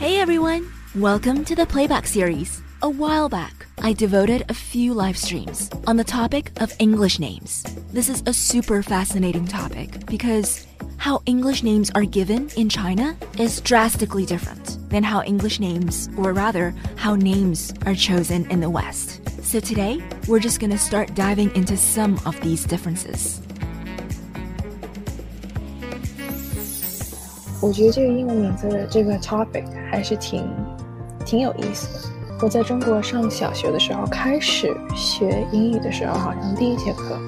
Hey everyone! Welcome to the Playback series. A while back, I devoted a few live streams on the topic of English names. This is a super fascinating topic because how English names are given in China is drastically different than how English names, or rather, how names are chosen in the West. So today, we're just gonna start diving into some of these differences. 我觉得这个英文名字的这个 topic 还是挺挺有意思的。我在中国上小学的时候，开始学英语的时候，好像第一节课，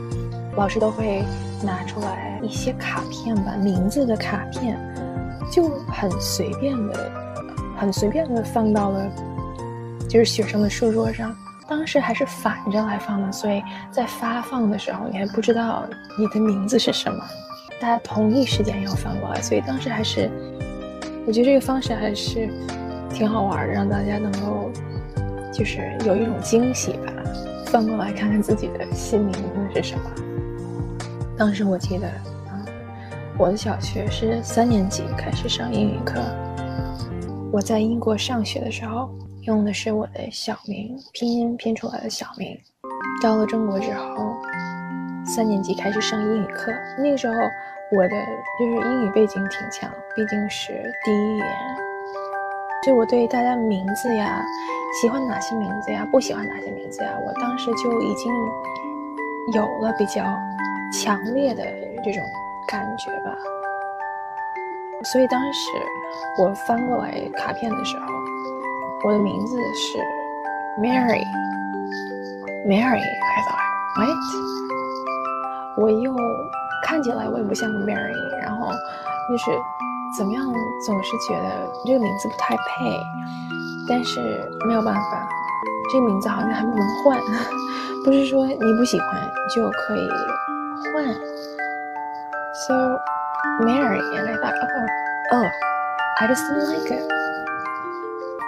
老师都会拿出来一些卡片吧，名字的卡片，就很随便的，很随便的放到了就是学生的书桌上。当时还是反着来放的，所以在发放的时候，你还不知道你的名字是什么。大家同一时间要翻过来，所以当时还是，我觉得这个方式还是挺好玩的，让大家能够就是有一种惊喜吧，翻过来看看自己的新名字是什么。当时我记得啊，我的小学是三年级开始上英语课，我在英国上学的时候用的是我的小名拼音拼出来的小名，到了中国之后。三年级开始上英语课，那个时候我的就是英语背景挺强，毕竟是第一语言，就我对大家名字呀，喜欢哪些名字呀，不喜欢哪些名字呀，我当时就已经有了比较强烈的这种感觉吧。所以当时我翻过来卡片的时候，我的名字是 Mary，Mary，I thought，right？我又看起来我也不像 Mary，然后就是怎么样，总是觉得这个名字不太配，但是没有办法，这个名字好像还不能换，不是说你不喜欢就可以换。So Mary and I thought, oh, oh, I just didn't like it.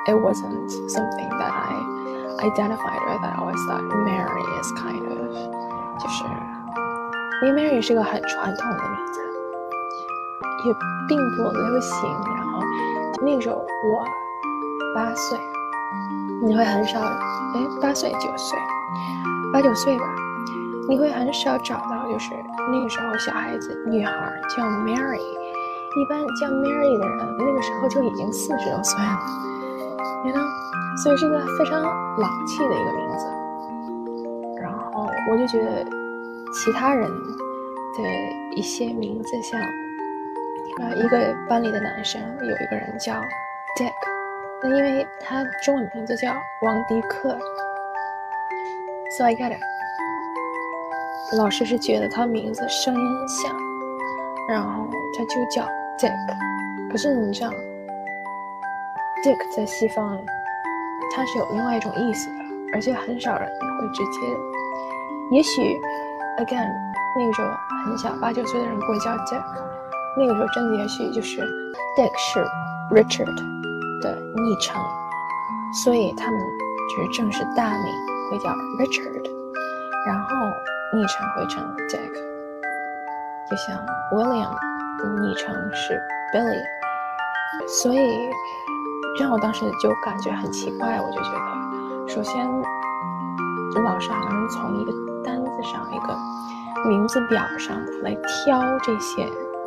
It wasn't something that I identified with. I always thought Mary is kind of 就是。 因为 Mary 是个很传统的名字，也并不流行。然后那个时候我八岁，你会很少，哎，八岁九岁，八九岁吧，你会很少找到，就是那个时候小孩子女孩叫 Mary，一般叫 Mary 的人，那个时候就已经四十多岁了，你呢？所以是个非常老气的一个名字。然后我就觉得。其他人的一些名字，像啊，一个班里的男生有一个人叫 Dick，那因为他中文名字叫王迪克，so I get it。老师是觉得他名字声音像，然后他就叫 Dick。可是你知道，Dick 在西方，它是有另外一种意思的，而且很少人会直接，也许。Again，那个时候很小，八九岁的人不会叫 Dick。那个时候真的也许就是 Dick 是 Richard 的昵称，所以他们就是正式大名会叫 Richard，然后昵称会成 Dick。就像 William 的昵称是 Billy，所以让我当时就感觉很奇怪。我就觉得，首先老师好像是从一个上一个名字表上来挑这些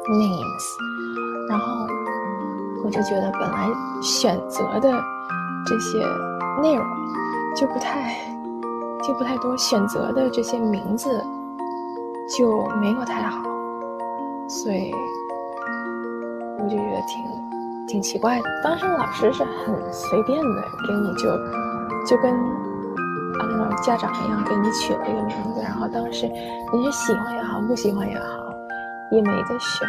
names，然后我就觉得本来选择的这些内容就不太就不太多，选择的这些名字就没有太好，所以我就觉得挺挺奇怪的。当时老师是很随便的给你就就跟。啊，家长一样给你取了一个名字，然后当时你是喜欢也好，不喜欢也好，也没得选，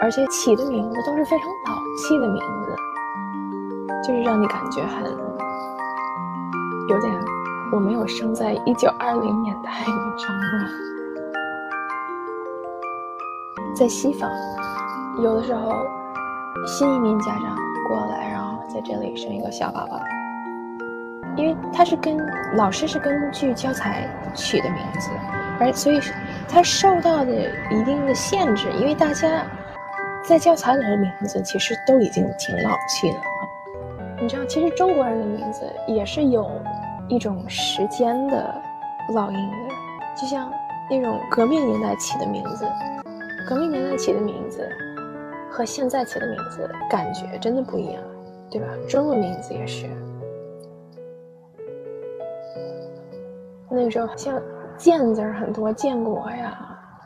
而且起的名字都是非常老气的名字，就是让你感觉很有点我没有生在一九二零年代，你知道吗？在西方，有的时候新移民家长过来，然后在这里生一个小宝宝。因为他是跟老师是根据教材取的名字，而所以他受到的一定的限制。因为大家在教材里的名字其实都已经挺老气的了，你知道，其实中国人的名字也是有一种时间的烙印的，就像那种革命年代起的名字，革命年代起的名字和现在起的名字感觉真的不一样，对吧？中文名字也是。那个时候像建字儿很多，建国呀；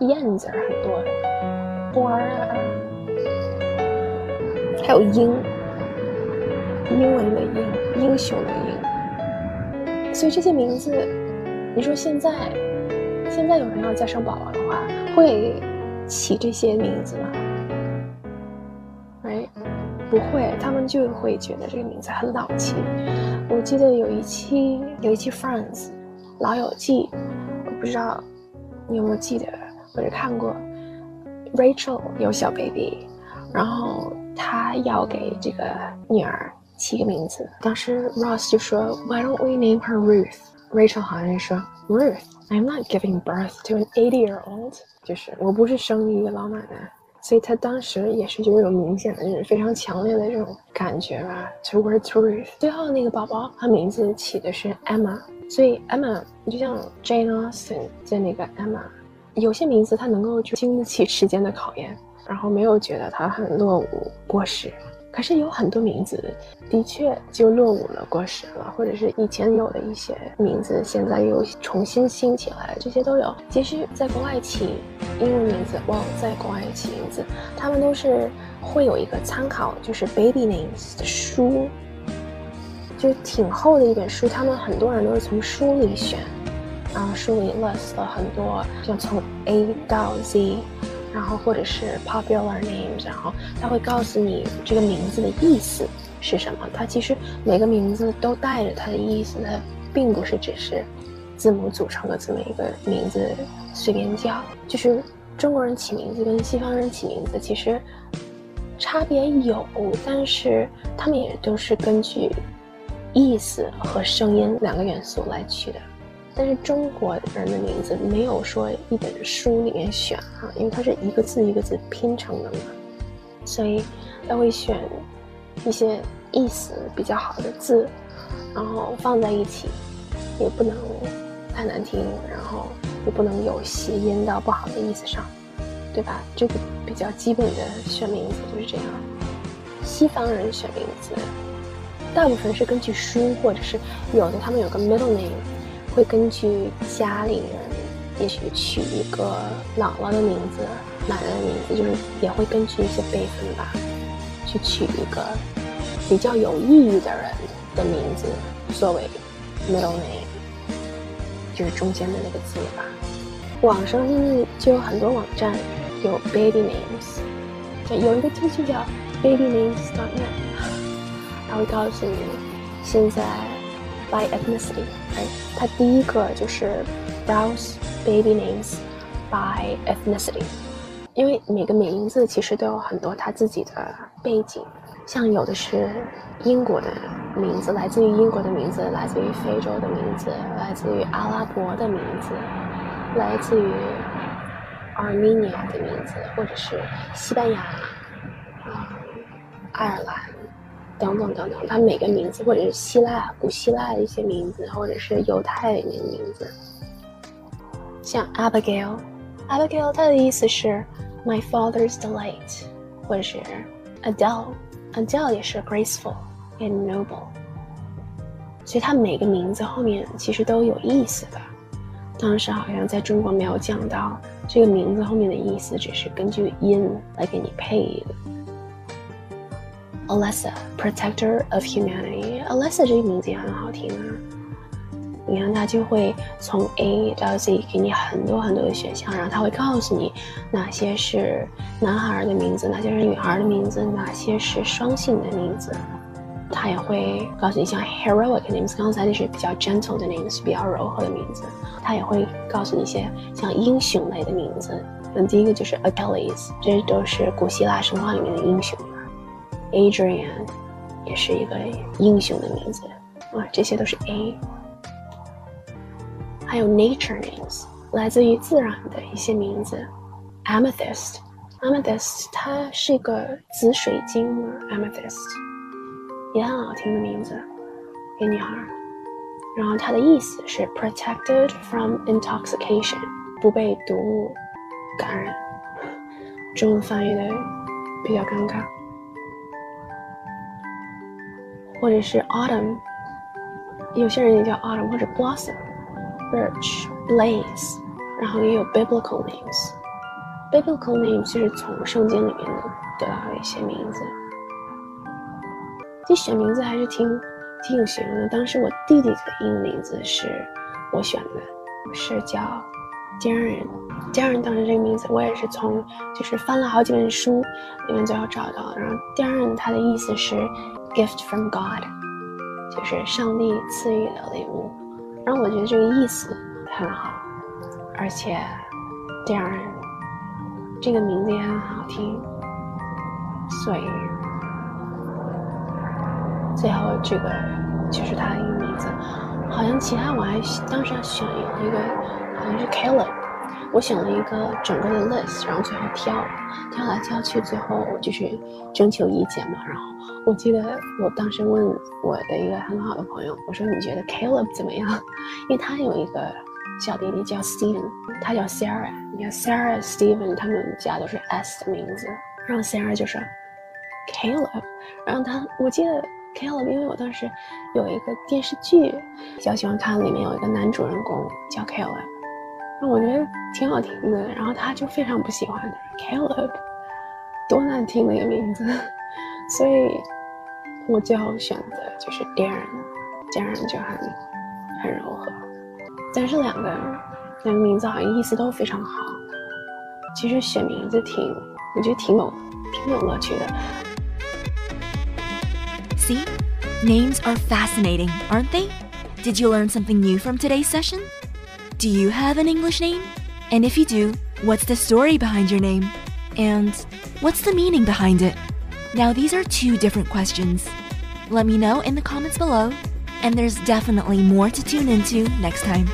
燕字儿很多，花儿啊，还有英，英文的英，英雄的英。所以这些名字，你说现在，现在有人要再生宝宝的话，会起这些名字吗？哎，不会，他们就会觉得这个名字很老气。我记得有一期，有一期 Friends。老友记，我不知道你有没有记得或者看过。Rachel 有小 baby，然后她要给这个女儿起个名字。当时 Ross 就说：“Why don't we name her Ruth？”Rachel 好像说：“Ruth，I'm not giving birth to an eighty-year-old。”就是我不是生一个老奶奶，所以她当时也是就有明显的、就是非常强烈的这种感觉吧。Towards Ruth，最后那个宝宝，她名字起的是 Emma。所以 Emma 你就像 Jane Austen 在那个 Emma，有些名字它能够经得起时间的考验，然后没有觉得它很落伍过时。可是有很多名字的确就落伍了、过时了，或者是以前有的一些名字现在又重新兴起来，这些都有。其实，在国外起英文名字，哇，在国外起名字，他们都是会有一个参考，就是 Baby Names 的书。就挺厚的一本书，他们很多人都是从书里选，然后书里 list 了很多，就从 A 到 Z，然后或者是 popular names，然后他会告诉你这个名字的意思是什么。它其实每个名字都带着它的意思，它并不是只是字母组成的这么一个名字随便叫。就是中国人起名字跟西方人起名字其实差别有，但是他们也都是根据。意思和声音两个元素来取的，但是中国人的名字没有说一本书里面选哈，因为它是一个字一个字拼成的嘛，所以他会选一些意思比较好的字，然后放在一起，也不能太难听，然后也不能有谐音到不好的意思上，对吧？这个比较基本的选名字就是这样。西方人选名字。大部分是根据书，或者是有的他们有个 middle name，会根据家里人，也许取一个姥姥的名字、奶奶的名字，就是也会根据一些辈分吧，去取一个比较有意义的人的名字作为 middle name，就是中间的那个字吧。网上现在就有很多网站有 baby names，有一个就就叫 babynames.net。他会告诉你，现在 by ethnicity，哎，它第一个就是 browse baby names by ethnicity，因为每个名字其实都有很多它自己的背景，像有的是英国的名字，来自于英国的名字，来自于非洲的名字，来自于阿拉伯的名字，来自于 Armenia 的名字，或者是西班牙，爱尔兰。等等等等，它每个名字，或者是希腊、古希腊的一些名字，或者是犹太里面的名字，像 Abigail，Abigail 它的意思是 My father's delight，或者是 Adele，Adele 也是 graceful and noble，所以它每个名字后面其实都有意思的。当时好像在中国没有讲到这个名字后面的意思，只是根据音来给你配的。Alessa, Alessa, Protector of Humanity. Alessa 这个名字也很好听啊。你看，它就会从 A 到 Z 给你很多很多的选项，然后它会告诉你哪些是男孩的名字，哪些是女孩的名字，哪些是双性的名字。它也会告诉你，像 heroic names，刚才那是比较 gentle 的 names，比较柔和的名字。它也会告诉你一些像英雄类的名字。那第一个就是 Achilles，这都是古希腊神话里面的英雄。Adrian，也是一个英雄的名字啊，这些都是 A。还有 nature names，来自于自然的一些名字。Amethyst，Amethyst 它是一个紫水晶吗？Amethyst，也很好听的名字，一个女孩。然后它的意思是 protected from intoxication，不被毒物感染。中文翻译的比较尴尬。或者是 autumn，有些人也叫 autumn 或者 blossom，birch，blaze，然后也有 biblical names。biblical names 就是从圣经里面的得到的一些名字。这选名字还是挺挺有学问的。当时我弟弟的英文名字是我选的，是叫 Darren。Darren 当时这个名字我也是从就是翻了好几本书里面最后找到。然后 Darren 它的意思是。Gift from God，就是上帝赐予的礼物。然后我觉得这个意思很好，而且这样这个名字也很好听，所以最后这个就是他的一个名字。好像其他我还当时还选了一个，好像是 Caleb，我选了一个整个的 list，然后最后挑挑来挑去，最后就是征求意见嘛，然后。我记得我当时问我的一个很好的朋友，我说你觉得 Caleb 怎么样？因为他有一个小弟弟叫 Steven，他叫 Sarah。你看 Sarah、Steven 他们家都是 S 的名字，然后 Sarah 就说 Caleb。然后他，我记得 Caleb，因为我当时有一个电视剧比较喜欢看，里面有一个男主人公叫 Caleb，那我觉得挺好听的。然后他就非常不喜欢 Caleb，多难听的一个名字。所以，我最后选择就是 Darren，Darren 就很很柔和。但是两个两个名字好像意思都非常好。其实选名字挺，我觉得挺有挺有乐趣的。See, names are fascinating, aren't they? Did you learn something new from today's session? Do you have an English name? And if you do, what's the story behind your name? And what's the meaning behind it? Now, these are two different questions. Let me know in the comments below, and there's definitely more to tune into next time.